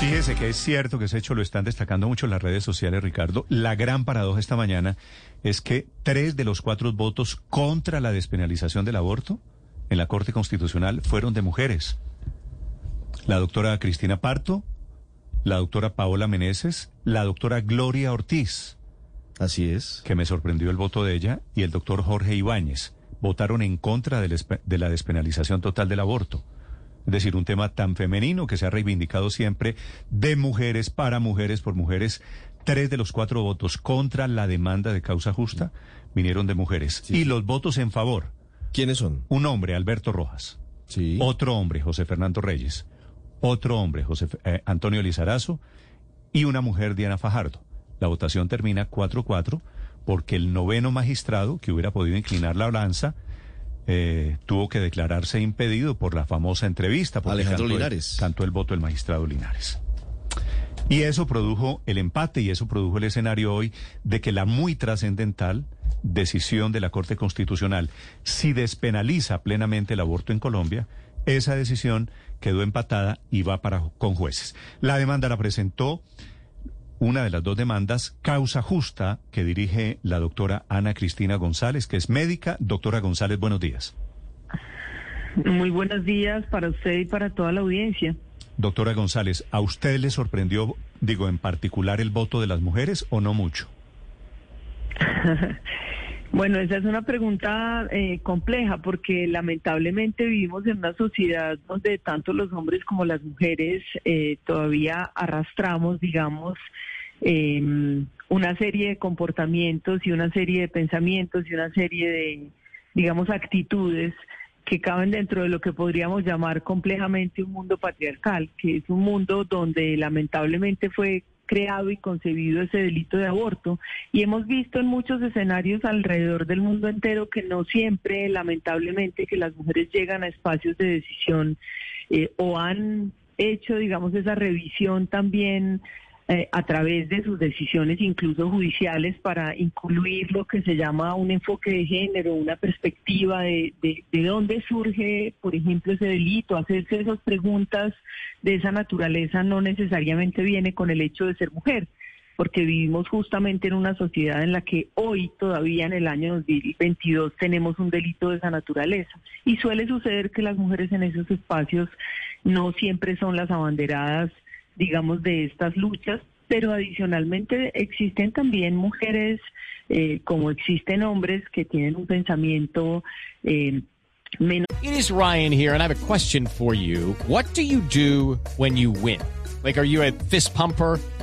Fíjese que es cierto que ese hecho lo están destacando mucho las redes sociales, Ricardo. La gran paradoja esta mañana es que tres de los cuatro votos contra la despenalización del aborto en la Corte Constitucional fueron de mujeres la doctora Cristina Parto, la doctora Paola Meneses, la doctora Gloria Ortiz. Así es. Que me sorprendió el voto de ella, y el doctor Jorge Ibáñez. Votaron en contra de la despenalización total del aborto. Es decir, un tema tan femenino que se ha reivindicado siempre de mujeres para mujeres por mujeres. Tres de los cuatro votos contra la demanda de causa justa vinieron de mujeres. y los votos en favor. ¿Quiénes son? Un hombre, Alberto Rojas. Sí. Otro hombre, José Fernando Reyes otro hombre, José eh, Antonio Lizarazo, y una mujer, Diana Fajardo. La votación termina 4-4 porque el noveno magistrado, que hubiera podido inclinar la balanza, eh, tuvo que declararse impedido por la famosa entrevista. Alejandro Linares. cantó el voto del magistrado Linares. Y eso produjo el empate y eso produjo el escenario hoy de que la muy trascendental decisión de la Corte Constitucional, si despenaliza plenamente el aborto en Colombia, esa decisión quedó empatada y va para con jueces. La demanda la presentó una de las dos demandas, causa justa, que dirige la doctora Ana Cristina González, que es médica. Doctora González, buenos días. Muy buenos días para usted y para toda la audiencia. Doctora González, ¿a usted le sorprendió, digo, en particular el voto de las mujeres o no mucho? Bueno, esa es una pregunta eh, compleja porque lamentablemente vivimos en una sociedad donde tanto los hombres como las mujeres eh, todavía arrastramos, digamos, em, una serie de comportamientos y una serie de pensamientos y una serie de, digamos, actitudes que caben dentro de lo que podríamos llamar complejamente un mundo patriarcal, que es un mundo donde lamentablemente fue creado y concebido ese delito de aborto. Y hemos visto en muchos escenarios alrededor del mundo entero que no siempre, lamentablemente, que las mujeres llegan a espacios de decisión eh, o han hecho, digamos, esa revisión también eh, a través de sus decisiones, incluso judiciales, para incluir lo que se llama un enfoque de género, una perspectiva de, de, de dónde surge, por ejemplo, ese delito, hacerse esas preguntas de esa naturaleza no necesariamente viene con el hecho de ser mujer porque vivimos justamente en una sociedad en la que hoy, todavía en el año 2022, tenemos un delito de esa naturaleza. Y suele suceder que las mujeres en esos espacios no siempre son las abanderadas digamos, de estas luchas, pero adicionalmente existen también mujeres, eh, como existen hombres, que tienen un pensamiento eh, menos. It is Ryan here, and I have a question for you. What do you do when you win? Like, are you a fist pumper?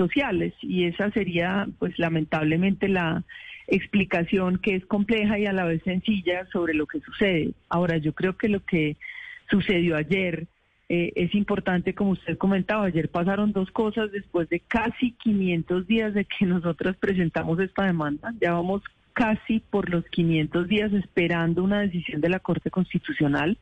sociales y esa sería, pues, lamentablemente la explicación que es compleja y a la vez sencilla sobre lo que sucede. Ahora, yo creo que lo que sucedió ayer eh, es importante, como usted comentaba, ayer pasaron dos cosas después de casi 500 días de que nosotros presentamos esta demanda. Ya vamos casi por los 500 días esperando una decisión de la Corte Constitucional.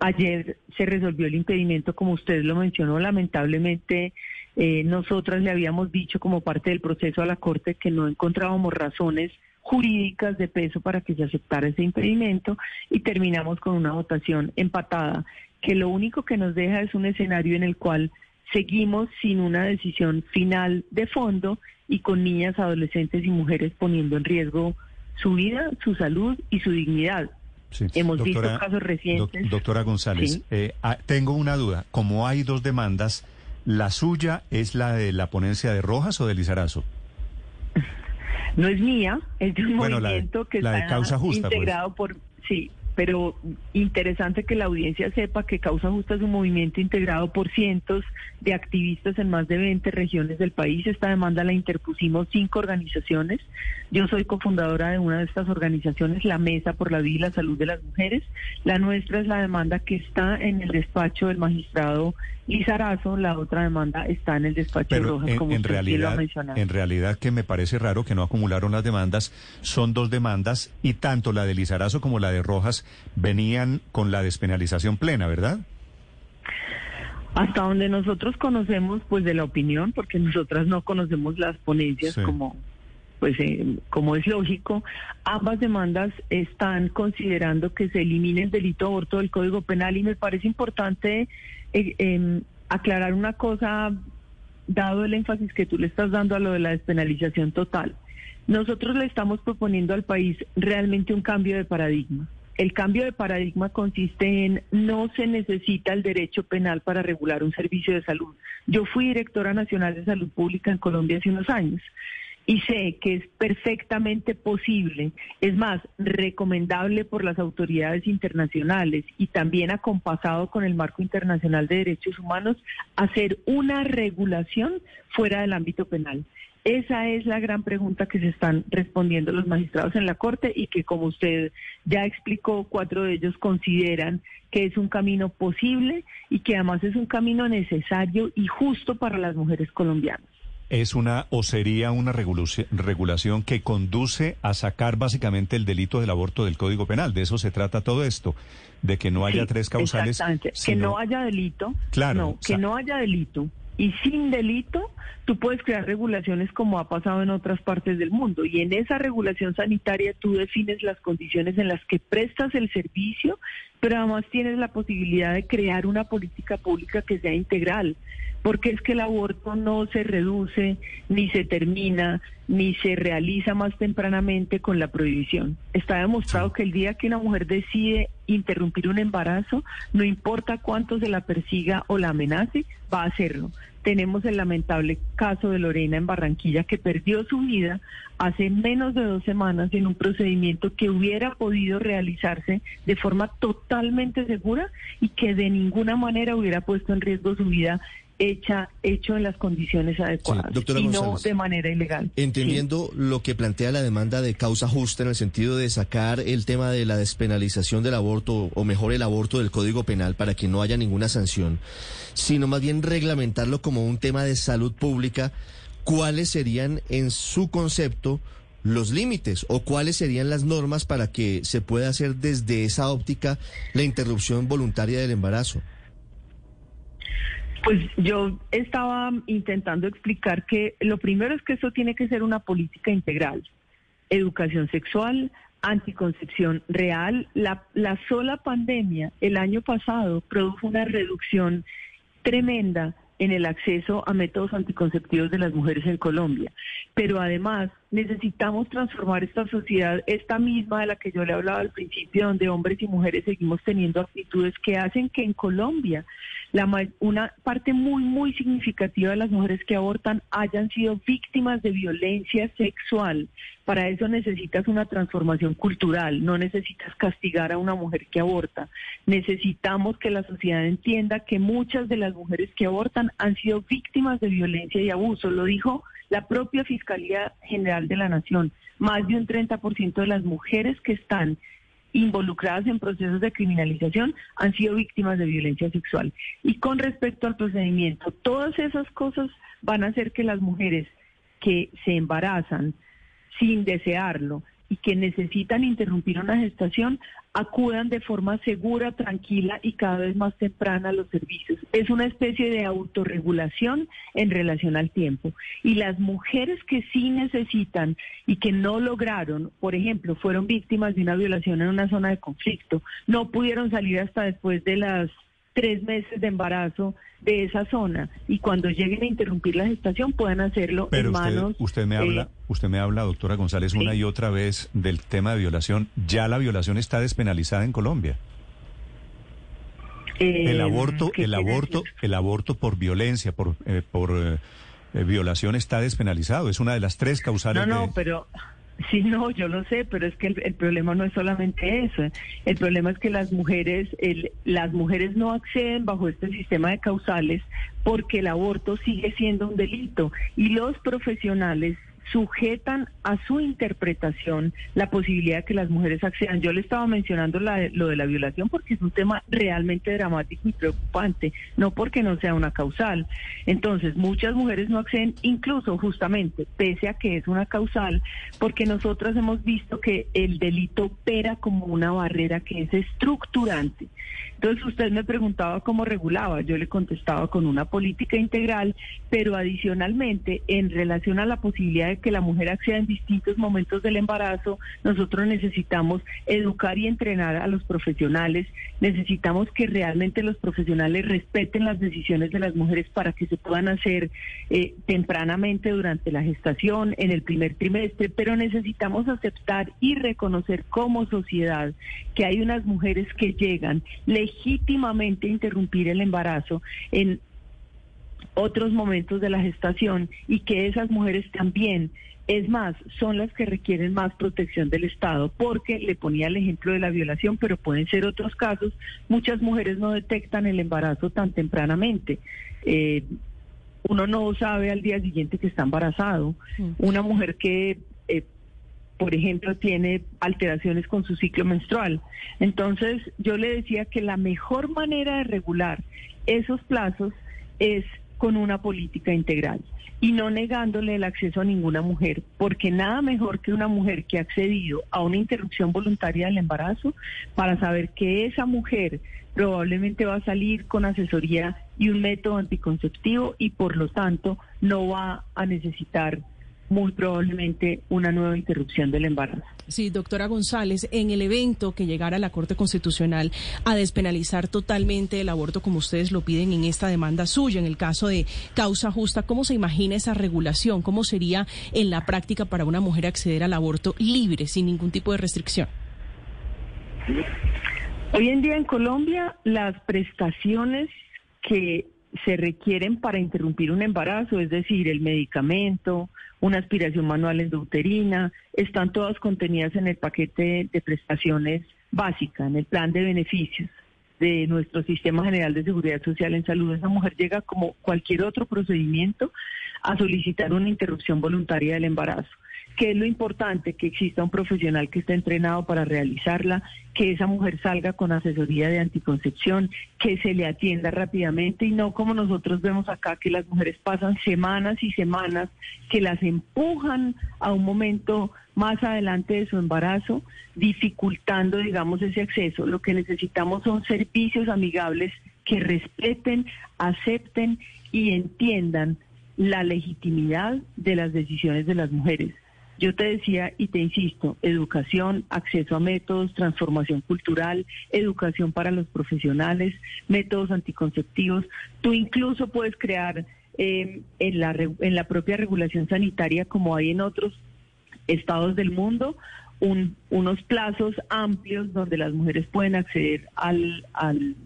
Ayer se resolvió el impedimento, como usted lo mencionó, lamentablemente eh, nosotras le habíamos dicho como parte del proceso a la Corte que no encontrábamos razones jurídicas de peso para que se aceptara ese impedimento y terminamos con una votación empatada, que lo único que nos deja es un escenario en el cual seguimos sin una decisión final de fondo y con niñas, adolescentes y mujeres poniendo en riesgo su vida, su salud y su dignidad. Hemos visto casos recientes. doctora González, eh, ah, tengo una duda. Como hay dos demandas, ¿La suya es la de la ponencia de Rojas o de Lizarazo? No es mía, es de un Bueno, la de- movimiento que la de está Causa Justa, pues. integrado por... Sí, pero interesante que la audiencia sepa que Causa Justa es un movimiento integrado por cientos de activistas en más de 20 regiones del país. Esta demanda la interpusimos cinco organizaciones. Yo soy cofundadora de una de estas organizaciones, la Mesa por la Vida y la Salud de las Mujeres. La nuestra es la demanda que está en el despacho del magistrado Lizarazo. La otra demanda está en el despacho de Rojas, en, como en usted bien lo realidad, mencionado. en realidad que me parece raro que no acumularon las demandas, son dos demandas y tanto la de Lizarazo como la de Rojas venían con la despenalización plena, ¿verdad? Hasta donde nosotros conocemos, pues de la opinión, porque nosotras no conocemos las ponencias Sí. como, pues eh, como es lógico, ambas demandas están considerando que se elimine el delito de aborto del Código Penal y me parece importante eh, em, aclarar una cosa, dado el énfasis que tú le estás dando a lo de la despenalización total. Nosotros le estamos proponiendo al país realmente un cambio de paradigma. El cambio de paradigma consiste en no se necesita el derecho penal para regular un servicio de salud. Yo fui directora nacional de salud pública en Colombia hace unos años y sé que es perfectamente posible, es más, recomendable por las autoridades internacionales y también acompasado con el marco internacional de derechos humanos, hacer una regulación fuera del ámbito penal. Esa es la gran pregunta que se están respondiendo los magistrados en la Corte y que, como usted ya explicó, cuatro de ellos consideran que es un camino posible y que además es un camino necesario y justo para las mujeres colombianas. Es una o sería una regulaci- regulación que conduce a sacar básicamente el delito del aborto del Código Penal. De eso se trata todo esto, de que no haya Sí, tres causales. Exactamente. Que no haya delito. Claro, No, que no haya delito. Y sin delito, tú puedes crear regulaciones como ha pasado en otras partes del mundo. Y en esa regulación sanitaria tú defines las condiciones en las que prestas el servicio, pero además tienes la posibilidad de crear una política pública que sea integral. Porque es que el aborto no se reduce, ni se termina, ni se realiza más tempranamente con la prohibición. Está demostrado que el día que una mujer decide interrumpir un embarazo, no importa cuánto se la persiga o la amenace, va a hacerlo. Tenemos el lamentable caso de Lorena en Barranquilla que perdió su vida hace menos de dos semanas en un procedimiento que hubiera podido realizarse de forma totalmente segura y que de ninguna manera hubiera puesto en riesgo su vida hecha, hecho en las condiciones adecuadas y no González. de manera ilegal. Entendiendo lo que plantea la demanda de causa justa en el sentido de sacar el tema de la despenalización del aborto, o mejor el aborto del Código Penal para que no haya ninguna sanción, sino más bien reglamentarlo como un tema de salud pública, ¿cuáles serían en su concepto los límites o cuáles serían las normas para que se pueda hacer desde esa óptica la interrupción voluntaria del embarazo? Pues yo estaba intentando explicar que lo primero es que esto tiene que ser una política integral. Educación sexual, anticoncepción real. La, la sola pandemia el año pasado produjo una reducción tremenda en el acceso a métodos anticonceptivos de las mujeres en Colombia. Pero además necesitamos transformar esta sociedad, esta misma de la que yo le hablaba al principio, donde hombres y mujeres seguimos teniendo actitudes que hacen que en Colombia la, una parte muy, muy significativa de las mujeres que abortan hayan sido víctimas de violencia sexual. Para eso necesitas una transformación cultural, no necesitas castigar a una mujer que aborta. Necesitamos que la sociedad entienda que muchas de las mujeres que abortan han sido víctimas de violencia y abuso. Lo dijo la propia Fiscalía General de la Nación. Más de un 30% de las mujeres que están involucradas en procesos de criminalización han sido víctimas de violencia sexual. Y con respecto al procedimiento, todas esas cosas van a hacer que las mujeres que se embarazan sin desearlo y que necesitan interrumpir una gestación acudan de forma segura, tranquila y cada vez más temprana a los servicios. Es una especie de autorregulación en relación al tiempo. Y las mujeres que sí necesitan y que no lograron, por ejemplo, fueron víctimas de una violación en una zona de conflicto, no pudieron salir hasta después de las tres meses de embarazo de esa zona y cuando lleguen a interrumpir la gestación puedan hacerlo Pero en usted, manos usted me eh, habla, usted me habla, doctora González, una sí. y otra vez del tema de violación. Ya la violación está despenalizada en Colombia. El eh, aborto, ¿qué el aborto, decir? el aborto por violencia, por, eh, por eh, violación está despenalizado. Es una de las tres causales No, no, de- pero Sí, no, yo lo sé, pero es que el, problema no es solamente eso. El problema es que las mujeres, el, las mujeres no acceden bajo este sistema de causales porque el aborto sigue siendo un delito y los profesionales sujetan a su interpretación la posibilidad de que las mujeres accedan. Yo le estaba mencionando lo de la violación porque es un tema realmente dramático y preocupante, no porque no sea una causal. Entonces, muchas mujeres no acceden, incluso justamente, pese a que es una causal, porque nosotras hemos visto que el delito opera como una barrera que es estructurante. Entonces usted me preguntaba cómo regulaba, yo le contestaba con una política integral, pero adicionalmente en relación a la posibilidad de que la mujer acceda en distintos momentos del embarazo, nosotros necesitamos educar y entrenar a los profesionales, necesitamos que realmente los profesionales respeten las decisiones de las mujeres para que se puedan hacer eh, tempranamente durante la gestación, en el primer trimestre, pero necesitamos aceptar y reconocer como sociedad que hay unas mujeres que llegan, legítimamente interrumpir el embarazo en otros momentos de la gestación y que esas mujeres también, es más, son las que requieren más protección del Estado, porque le ponía el ejemplo de la violación, pero pueden ser otros casos. Muchas mujeres no detectan el embarazo tan tempranamente. Eh, uno no sabe al día siguiente que está embarazado. Mm. Una mujer que eh, por ejemplo, tiene alteraciones con su ciclo menstrual. Entonces, yo le decía que la mejor manera de regular esos plazos es con una política integral y no negándole el acceso a ninguna mujer, porque nada mejor que una mujer que ha accedido a una interrupción voluntaria del embarazo para saber que esa mujer probablemente va a salir con asesoría y un método anticonceptivo y por lo tanto no va a necesitar muy probablemente una nueva interrupción del embarazo. Sí, doctora González, en el evento que llegara la Corte Constitucional a despenalizar totalmente el aborto como ustedes lo piden en esta demanda suya, en el caso de causa justa, ¿cómo se imagina esa regulación? ¿Cómo sería en la práctica para una mujer acceder al aborto libre, sin ningún tipo de restricción? Hoy en día en Colombia las prestaciones que se requieren para interrumpir un embarazo, es decir, el medicamento, una aspiración manual endouterina, están todas contenidas en el paquete de prestaciones básica, en el plan de beneficios de nuestro Sistema General de Seguridad Social en Salud. Esa mujer llega como cualquier otro procedimiento a solicitar una interrupción voluntaria del embarazo. ¿Qué es lo importante? Que exista un profesional que esté entrenado para realizarla, que esa mujer salga con asesoría de anticoncepción, que se le atienda rápidamente y no como nosotros vemos acá que las mujeres pasan semanas y semanas que las empujan a un momento más adelante de su embarazo, dificultando, digamos, ese acceso. Lo que necesitamos son servicios amigables que respeten, acepten y entiendan la legitimidad de las decisiones de las mujeres. Yo te decía y te insisto, educación, acceso a métodos, transformación cultural, educación para los profesionales, métodos anticonceptivos. Tú incluso puedes crear eh, en, la, en la propia regulación sanitaria, como hay en otros estados del mundo, unos plazos amplios donde las mujeres pueden acceder al, al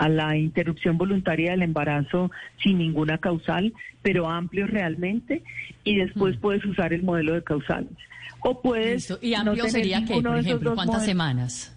a la interrupción voluntaria del embarazo sin ninguna causal, pero amplio realmente, y después mm. puedes usar el modelo de causales. O puedes... ¿Y amplio sería qué, por ejemplo? ¿Cuántas semanas?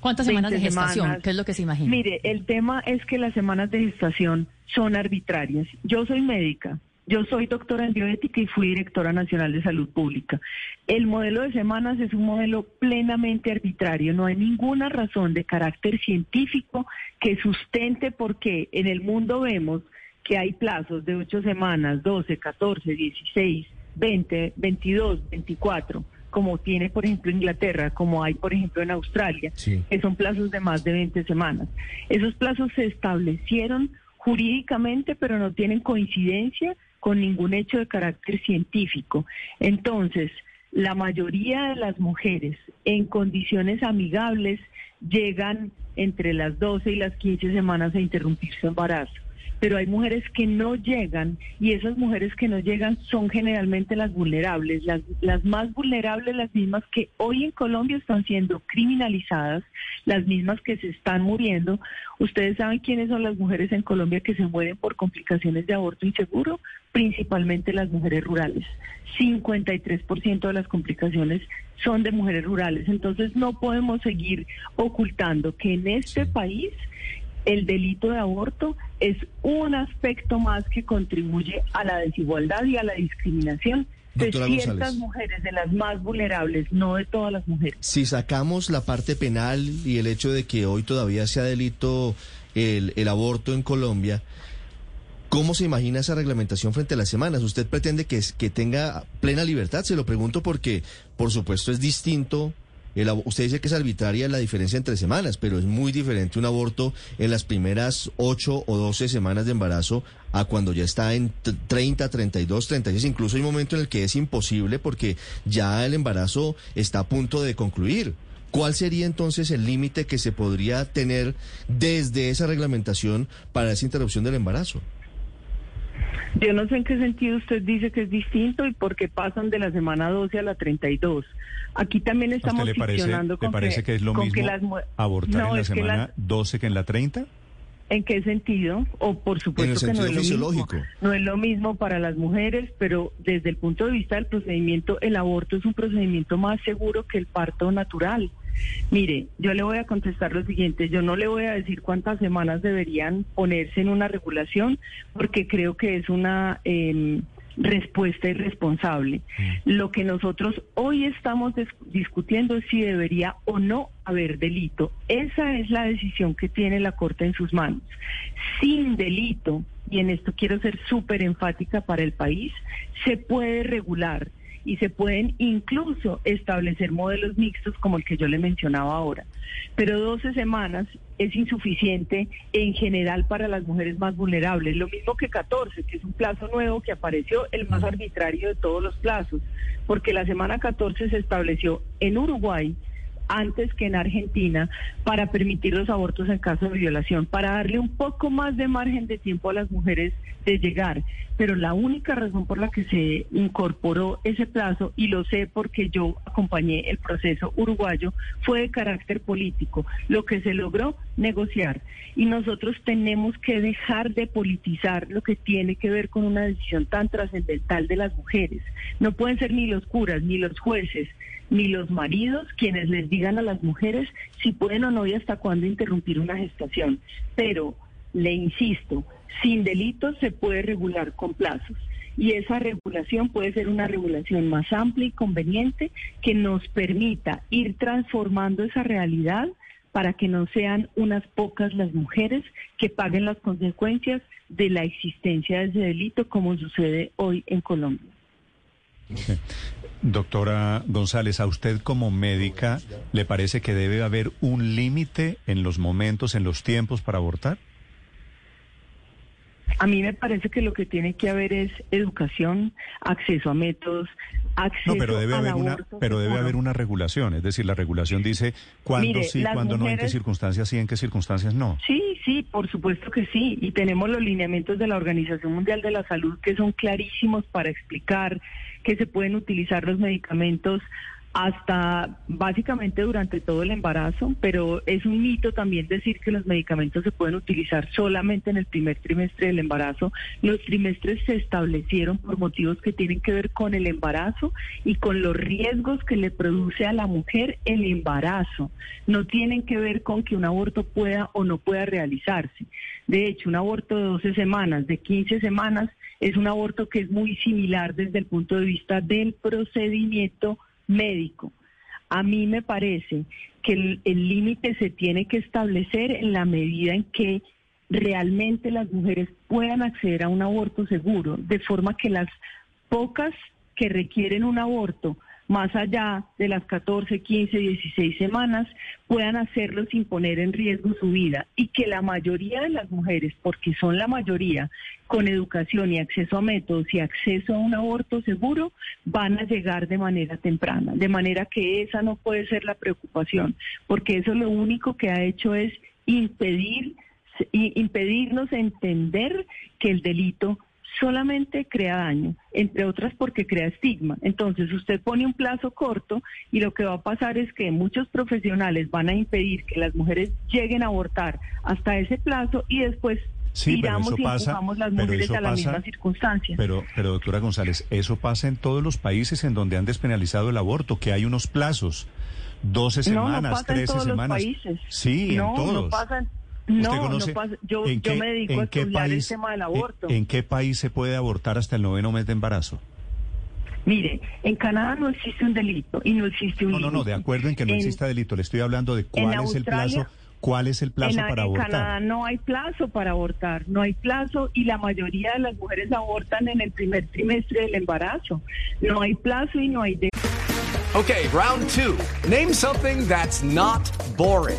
¿Cuántas semanas de gestación? ¿Qué es lo que se imagina? Mire, el tema es que las semanas de gestación son arbitrarias. Yo soy médica, yo soy doctora en bioética y fui directora nacional de salud pública. El modelo de semanas es un modelo plenamente arbitrario. No hay ninguna razón de carácter científico que sustente porque en el mundo vemos que hay plazos de ocho semanas, 12, 14, 16, 20, 22, 24 como tiene, por ejemplo, Inglaterra, como hay, por ejemplo, en Australia, que son plazos de más de 20 semanas. Esos plazos se establecieron jurídicamente, pero no tienen coincidencia con ningún hecho de carácter científico. Entonces, la mayoría de las mujeres en condiciones amigables llegan entre las 12 y las 15 semanas a interrumpir su embarazo. Pero hay mujeres que no llegan y esas mujeres que no llegan son generalmente las vulnerables, las, las más vulnerables, las mismas que hoy en Colombia están siendo criminalizadas, las mismas que se están muriendo. Ustedes saben quiénes son las mujeres en Colombia que se mueren por complicaciones de aborto inseguro, principalmente las mujeres rurales. 53% de las complicaciones son de mujeres rurales. Entonces no podemos seguir ocultando que en este país el delito de aborto es un aspecto más que contribuye a la desigualdad y a la discriminación de ciertas mujeres, de las más vulnerables, no de todas las mujeres. Si sacamos la parte penal y el hecho de que hoy todavía sea delito el, el aborto en Colombia, ¿Cómo se imagina esa reglamentación frente a las semanas? ¿Usted pretende que, que tenga plena libertad? Se lo pregunto porque, por supuesto, es distinto. El, usted dice que es arbitraria la diferencia entre semanas, pero es muy diferente un aborto en las primeras 8 o 12 semanas de embarazo a cuando ya está en 30, 32, 36. Incluso hay un momento en el que es imposible porque ya el embarazo está a punto de concluir. ¿Cuál sería entonces el límite que se podría tener desde esa reglamentación para esa interrupción del embarazo? Yo no sé en qué sentido usted dice que es distinto y por qué pasan de la semana 12 a la 32. Aquí también estamos le parece, con ¿le parece que, es lo mismo abortar en la semana 12 que en la 30? ¿En qué sentido? O por supuesto que no es lo mismo. No es lo mismo para las mujeres, pero desde el punto de vista del procedimiento, el aborto es un procedimiento más seguro que el parto natural. Mire, yo le voy a contestar lo siguiente, yo no le voy a decir cuántas semanas deberían ponerse en una regulación, porque creo que es una em, respuesta irresponsable. Mm. Lo que nosotros hoy estamos discutiendo es si debería o no haber delito. Esa es la decisión que tiene la Corte en sus manos. Sin delito, y en esto quiero ser súper enfática para el país, se puede regular y se pueden incluso establecer modelos mixtos como el que yo le mencionaba ahora. Pero 12 semanas es insuficiente en general para las mujeres más vulnerables, lo mismo que 14, que es un plazo nuevo que apareció, el más arbitrario de todos los plazos, porque la semana 14 se estableció en Uruguay antes que en Argentina para permitir los abortos en caso de violación, para darle un poco más de margen de tiempo a las mujeres de llegar. Pero la única razón por la que se incorporó ese plazo, y lo sé porque yo acompañé el proceso uruguayo, fue de carácter político. Lo que se logró, negociar. Y nosotros tenemos que dejar de politizar lo que tiene que ver con una decisión tan trascendental de las mujeres. No pueden ser ni los curas, ni los jueces, ni los maridos quienes les digan a las mujeres si pueden o no y hasta cuándo interrumpir una gestación. Pero, le insisto, sin delitos se puede regular con plazos. Y esa regulación puede ser una regulación más amplia y conveniente que nos permita ir transformando esa realidad para que no sean unas pocas las mujeres que paguen las consecuencias de la existencia de ese delito como sucede hoy en Colombia. Doctora González, ¿a usted como médica le parece que debe haber un límite en los momentos, en los tiempos para abortar? A mí me parece que lo que tiene que haber es educación, acceso a métodos, acceso no, pero debe haber una, pero debe haber una regulación, es decir, la regulación dice cuándo sí, cuándo no, en qué circunstancias sí, en qué circunstancias no. Sí, sí, por supuesto que sí, y tenemos los lineamientos de la Organización Mundial de la Salud que son clarísimos para explicar que se pueden utilizar los medicamentos hasta básicamente durante todo el embarazo, pero es un mito también decir que los medicamentos se pueden utilizar solamente en el primer trimestre del embarazo. Los trimestres se establecieron por motivos que tienen que ver con el embarazo y con los riesgos que le produce a la mujer el embarazo. No tienen que ver con que un aborto pueda o no pueda realizarse. De hecho, un aborto de 12 semanas, de 15 semanas, es un aborto que es muy similar desde el punto de vista del procedimiento médico. A mí me parece que el límite se tiene que establecer en la medida en que realmente las mujeres puedan acceder a un aborto seguro, de forma que las pocas que requieren un aborto más allá de las 14, 15, 16 semanas, puedan hacerlo sin poner en riesgo su vida y que la mayoría de las mujeres, porque son la mayoría, con educación y acceso a métodos y acceso a un aborto seguro, van a llegar de manera temprana. De manera que esa no puede ser la preocupación, porque eso lo único que ha hecho es impedir impedirnos entender que el delito solamente crea daño, entre otras porque crea estigma. Entonces usted pone un plazo corto y lo que va a pasar es que muchos profesionales van a impedir que las mujeres lleguen a abortar hasta ese plazo y después Sí, tiramos y pasa, empujamos las mujeres a la misma circunstancia. Pero, pero doctora González, eso pasa en todos los países en donde han despenalizado el aborto, que hay unos plazos, 12 semanas, no, no pasa 13 en todos semanas. Los países. Sí, no, en todos. No pasa no, no pasa. Yo, yo me dedico a estudiar el tema del aborto. En, qué país se puede abortar hasta el noveno mes de embarazo? Mire, en Canadá no existe un delito y no existe un No, no, no, de acuerdo en que no exista delito. Le estoy hablando de cuál es el plazo. ¿Cuál es el plazo para abortar? En Canadá no hay plazo para abortar, no hay plazo y la mayoría de las mujeres abortan en el primer trimestre del embarazo. No hay plazo y no hay... De okay, round two. Name something that's not boring.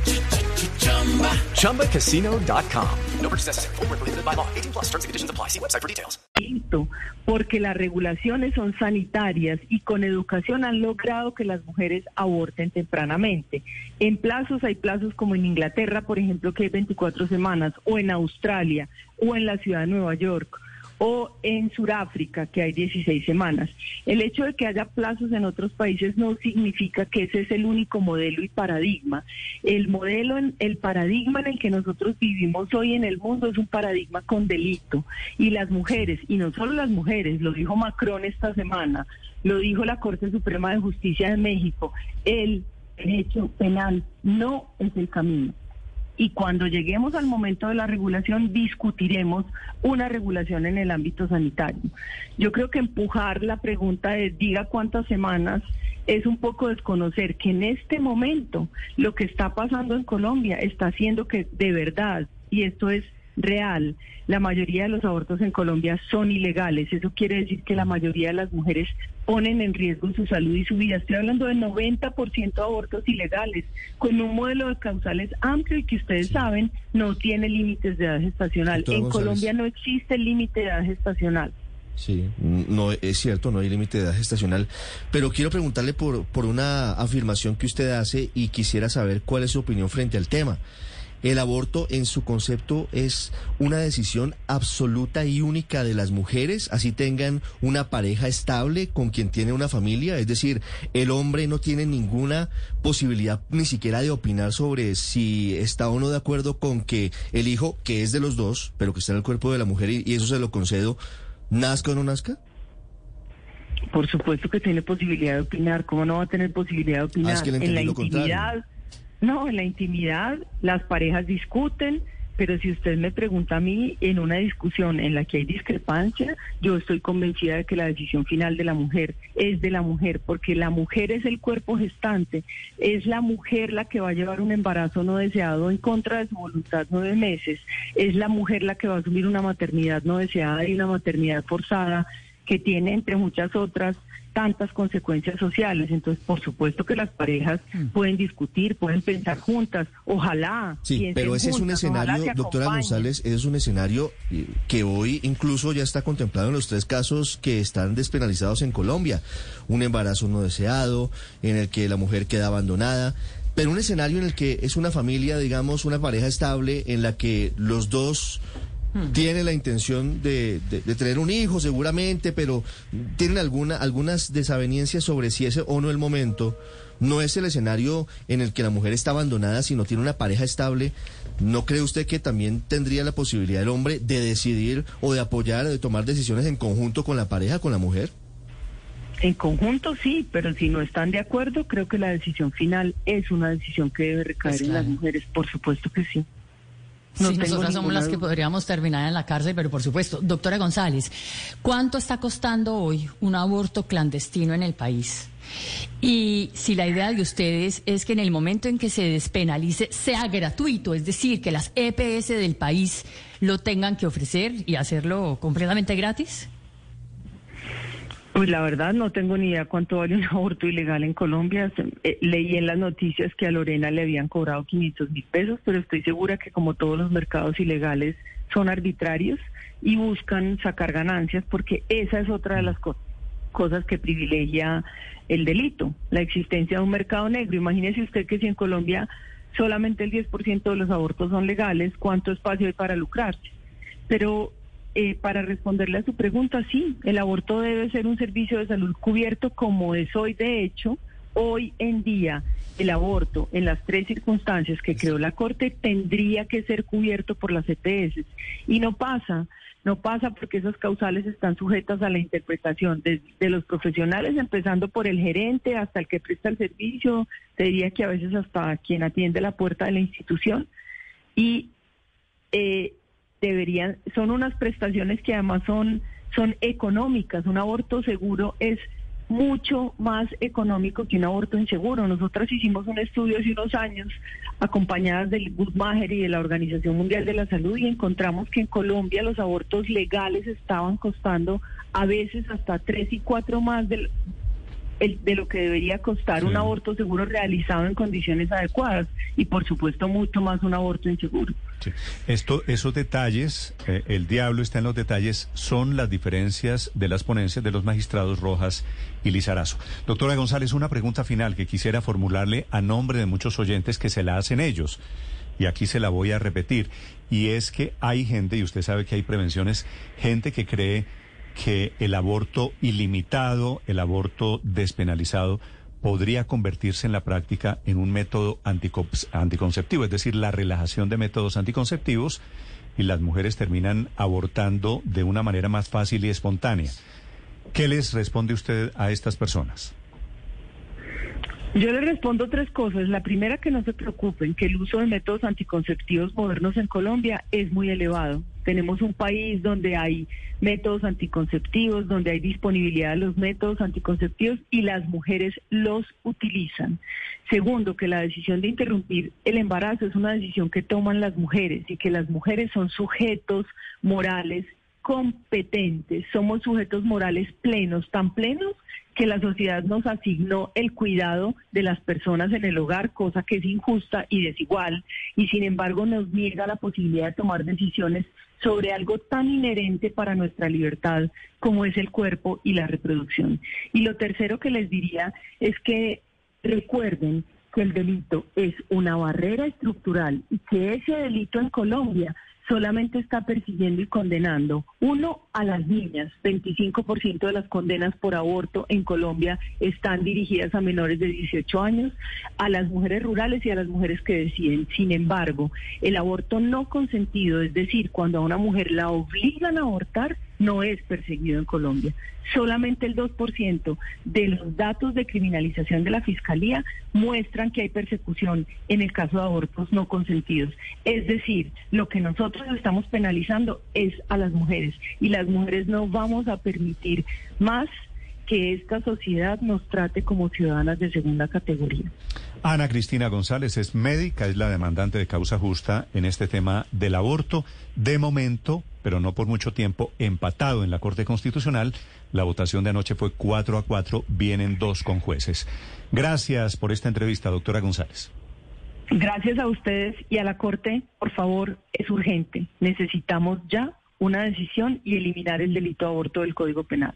ChumbaCasino.com. No purchase necessary. Full prohibited by law. 18 plus terms and conditions apply. See website for details. Porque las regulaciones son sanitarias y con educación han logrado que las mujeres aborten tempranamente. En plazos hay plazos como en Inglaterra, por ejemplo, que hay 24 semanas, o en Australia, o en la ciudad de Nueva York o en Sudáfrica, que hay 16 semanas. El hecho de que haya plazos en otros países no significa que ese es el único modelo y paradigma. El modelo, el paradigma en el que nosotros vivimos hoy en el mundo es un paradigma con delito. Y las mujeres, y no solo las mujeres, lo dijo Macron esta semana, lo dijo la Corte Suprema de Justicia de México, el derecho penal no es el camino y cuando lleguemos al momento de la regulación discutiremos una regulación en el ámbito sanitario. Yo creo que empujar la pregunta de diga cuántas semanas es un poco desconocer que en este momento lo que está pasando en Colombia está haciendo que de verdad, y esto es real. La mayoría de los abortos en Colombia son ilegales. Eso quiere decir que la mayoría de las mujeres ponen en riesgo su salud y su vida. Estoy hablando de 90% de abortos ilegales, con un modelo de causales amplio y que ustedes saben no tiene límites de edad gestacional. En Colombia no existe límite de edad gestacional. Sí, no es cierto, no hay límite de edad gestacional, pero quiero preguntarle por, por una afirmación que usted hace y quisiera saber cuál es su opinión frente al tema. El aborto en su concepto es una decisión absoluta y única de las mujeres, así tengan una pareja estable con quien tiene una familia, es decir, el hombre no tiene ninguna posibilidad ni siquiera de opinar sobre si está o no de acuerdo con que el hijo, que es de los dos, pero que está en el cuerpo de la mujer y, eso se lo concedo, nazca o no nazca. Por supuesto que tiene posibilidad de opinar. ¿Cómo no va a tener posibilidad de opinar? Ah, en la intimidad, no, en la intimidad las parejas discuten, pero si usted me pregunta a mí en una discusión en la que hay discrepancia, yo estoy convencida de que la decisión final de la mujer es de la mujer, porque la mujer es el cuerpo gestante, es la mujer la que va a llevar un embarazo no deseado en contra de su voluntad nueve meses, es la mujer la que va a asumir una maternidad no deseada y una maternidad forzada que tiene entre muchas otras tantas consecuencias sociales. Entonces, por supuesto que las parejas mm. pueden discutir, pueden pensar juntas, ojalá. Sí, pero ese es un escenario, doctora González, es un escenario eh, que hoy incluso ya está contemplado en los tres casos que están despenalizados en Colombia. Un embarazo no deseado, en el que la mujer queda abandonada. Pero un escenario en el que es una familia, digamos, una pareja estable, en la que los dos Hmm. tiene la intención de, tener un hijo seguramente, pero tienen alguna, algunas desavenencias sobre si ese o no el momento. No es el escenario en el que la mujer está abandonada, sino tiene una pareja estable. ¿No cree usted que también tendría la posibilidad el hombre de decidir o de apoyar, de tomar decisiones en conjunto con la pareja, con la mujer? En conjunto sí, pero si no están de acuerdo, creo que la decisión final es una decisión que debe recaer en las mujeres, por supuesto que sí. No nosotras somos las que podríamos terminar en la cárcel, pero por supuesto. Doctora González, ¿cuánto está costando hoy un aborto clandestino en el país? Y si la idea de ustedes es que en el momento en que se despenalice sea gratuito, es decir, que las EPS del país lo tengan que ofrecer y hacerlo completamente gratis. Pues la verdad no tengo ni idea cuánto vale un aborto ilegal en Colombia. Eh, leí en las noticias que a Lorena le habían cobrado 500 mil pesos, pero estoy segura que como todos los mercados ilegales son arbitrarios y buscan sacar ganancias porque esa es otra de las cosas que privilegia el delito, la existencia de un mercado negro. Imagínese usted que si en Colombia solamente el 10% de los abortos son legales, ¿cuánto espacio hay para lucrarse? Pero eh, para responderle a su pregunta, sí, el aborto debe ser un servicio de salud cubierto como es hoy. De hecho, hoy en día el aborto en las tres circunstancias que creó la Corte tendría que ser cubierto por las ETS. Y no pasa, no pasa porque esas causales están sujetas a la interpretación de, los profesionales, empezando por el gerente hasta el que presta el servicio, te diría que a veces hasta quien atiende la puerta de la institución. Y eh, deberían, son unas prestaciones que además son, son económicas. Un aborto seguro es mucho más económico que un aborto inseguro. Nosotras hicimos un estudio hace unos años acompañadas del Guttmacher y de la Organización Mundial de la Salud y encontramos que en Colombia los abortos legales estaban costando a veces hasta tres y cuatro más del, de lo que debería costar un aborto seguro realizado en condiciones adecuadas y por supuesto mucho más un aborto inseguro. Esto, esos detalles, eh, el diablo está en los detalles, son las diferencias de las ponencias de los magistrados Rojas y Lizarazo. Doctora González, una pregunta final que quisiera formularle a nombre de muchos oyentes que se la hacen ellos. Y aquí se la voy a repetir. Y es que hay gente, y usted sabe que hay prevenciones, gente que cree que el aborto ilimitado, el aborto despenalizado, podría convertirse en la práctica en un método anticonceptivo, es decir, la relajación de métodos anticonceptivos y las mujeres terminan abortando de una manera más fácil y espontánea. ¿Qué les responde usted a estas personas? Yo le respondo tres cosas. La primera, que no se preocupen, que el uso de métodos anticonceptivos modernos en Colombia es muy elevado. Tenemos un país donde hay métodos anticonceptivos, donde hay disponibilidad de los métodos anticonceptivos y las mujeres los utilizan. Segundo, que la decisión de interrumpir el embarazo es una decisión que toman las mujeres y que las mujeres son sujetos morales competentes, somos sujetos morales plenos, tan plenos que la sociedad nos asignó el cuidado de las personas en el hogar, cosa que es injusta y desigual, y sin embargo nos niega la posibilidad de tomar decisiones sobre algo tan inherente para nuestra libertad como es el cuerpo y la reproducción. Y lo tercero que les diría es que recuerden que el delito es una barrera estructural y que ese delito en Colombia solamente está persiguiendo y condenando, uno, a las niñas. 25% de las condenas por aborto en Colombia están dirigidas a menores de 18 años, a las mujeres rurales y a las mujeres que deciden. Sin embargo, el aborto no consentido, es decir, cuando a una mujer la obligan a abortar, no es perseguido en Colombia. Solamente el 2% de los datos de criminalización de la Fiscalía muestran que hay persecución en el caso de abortos no consentidos. Es decir, lo que nosotros estamos penalizando es a las mujeres y las mujeres no vamos a permitir más que esta sociedad nos trate como ciudadanas de segunda categoría. Ana Cristina González es médica, es la demandante de causa justa en este tema del aborto. De momento, pero no por mucho tiempo, empatado en la Corte Constitucional. La votación de anoche fue 4 a 4, vienen dos con jueces. Gracias por esta entrevista, doctora González. Gracias a ustedes y a la Corte, por favor, es urgente. Necesitamos ya una decisión y eliminar el delito de aborto del Código Penal.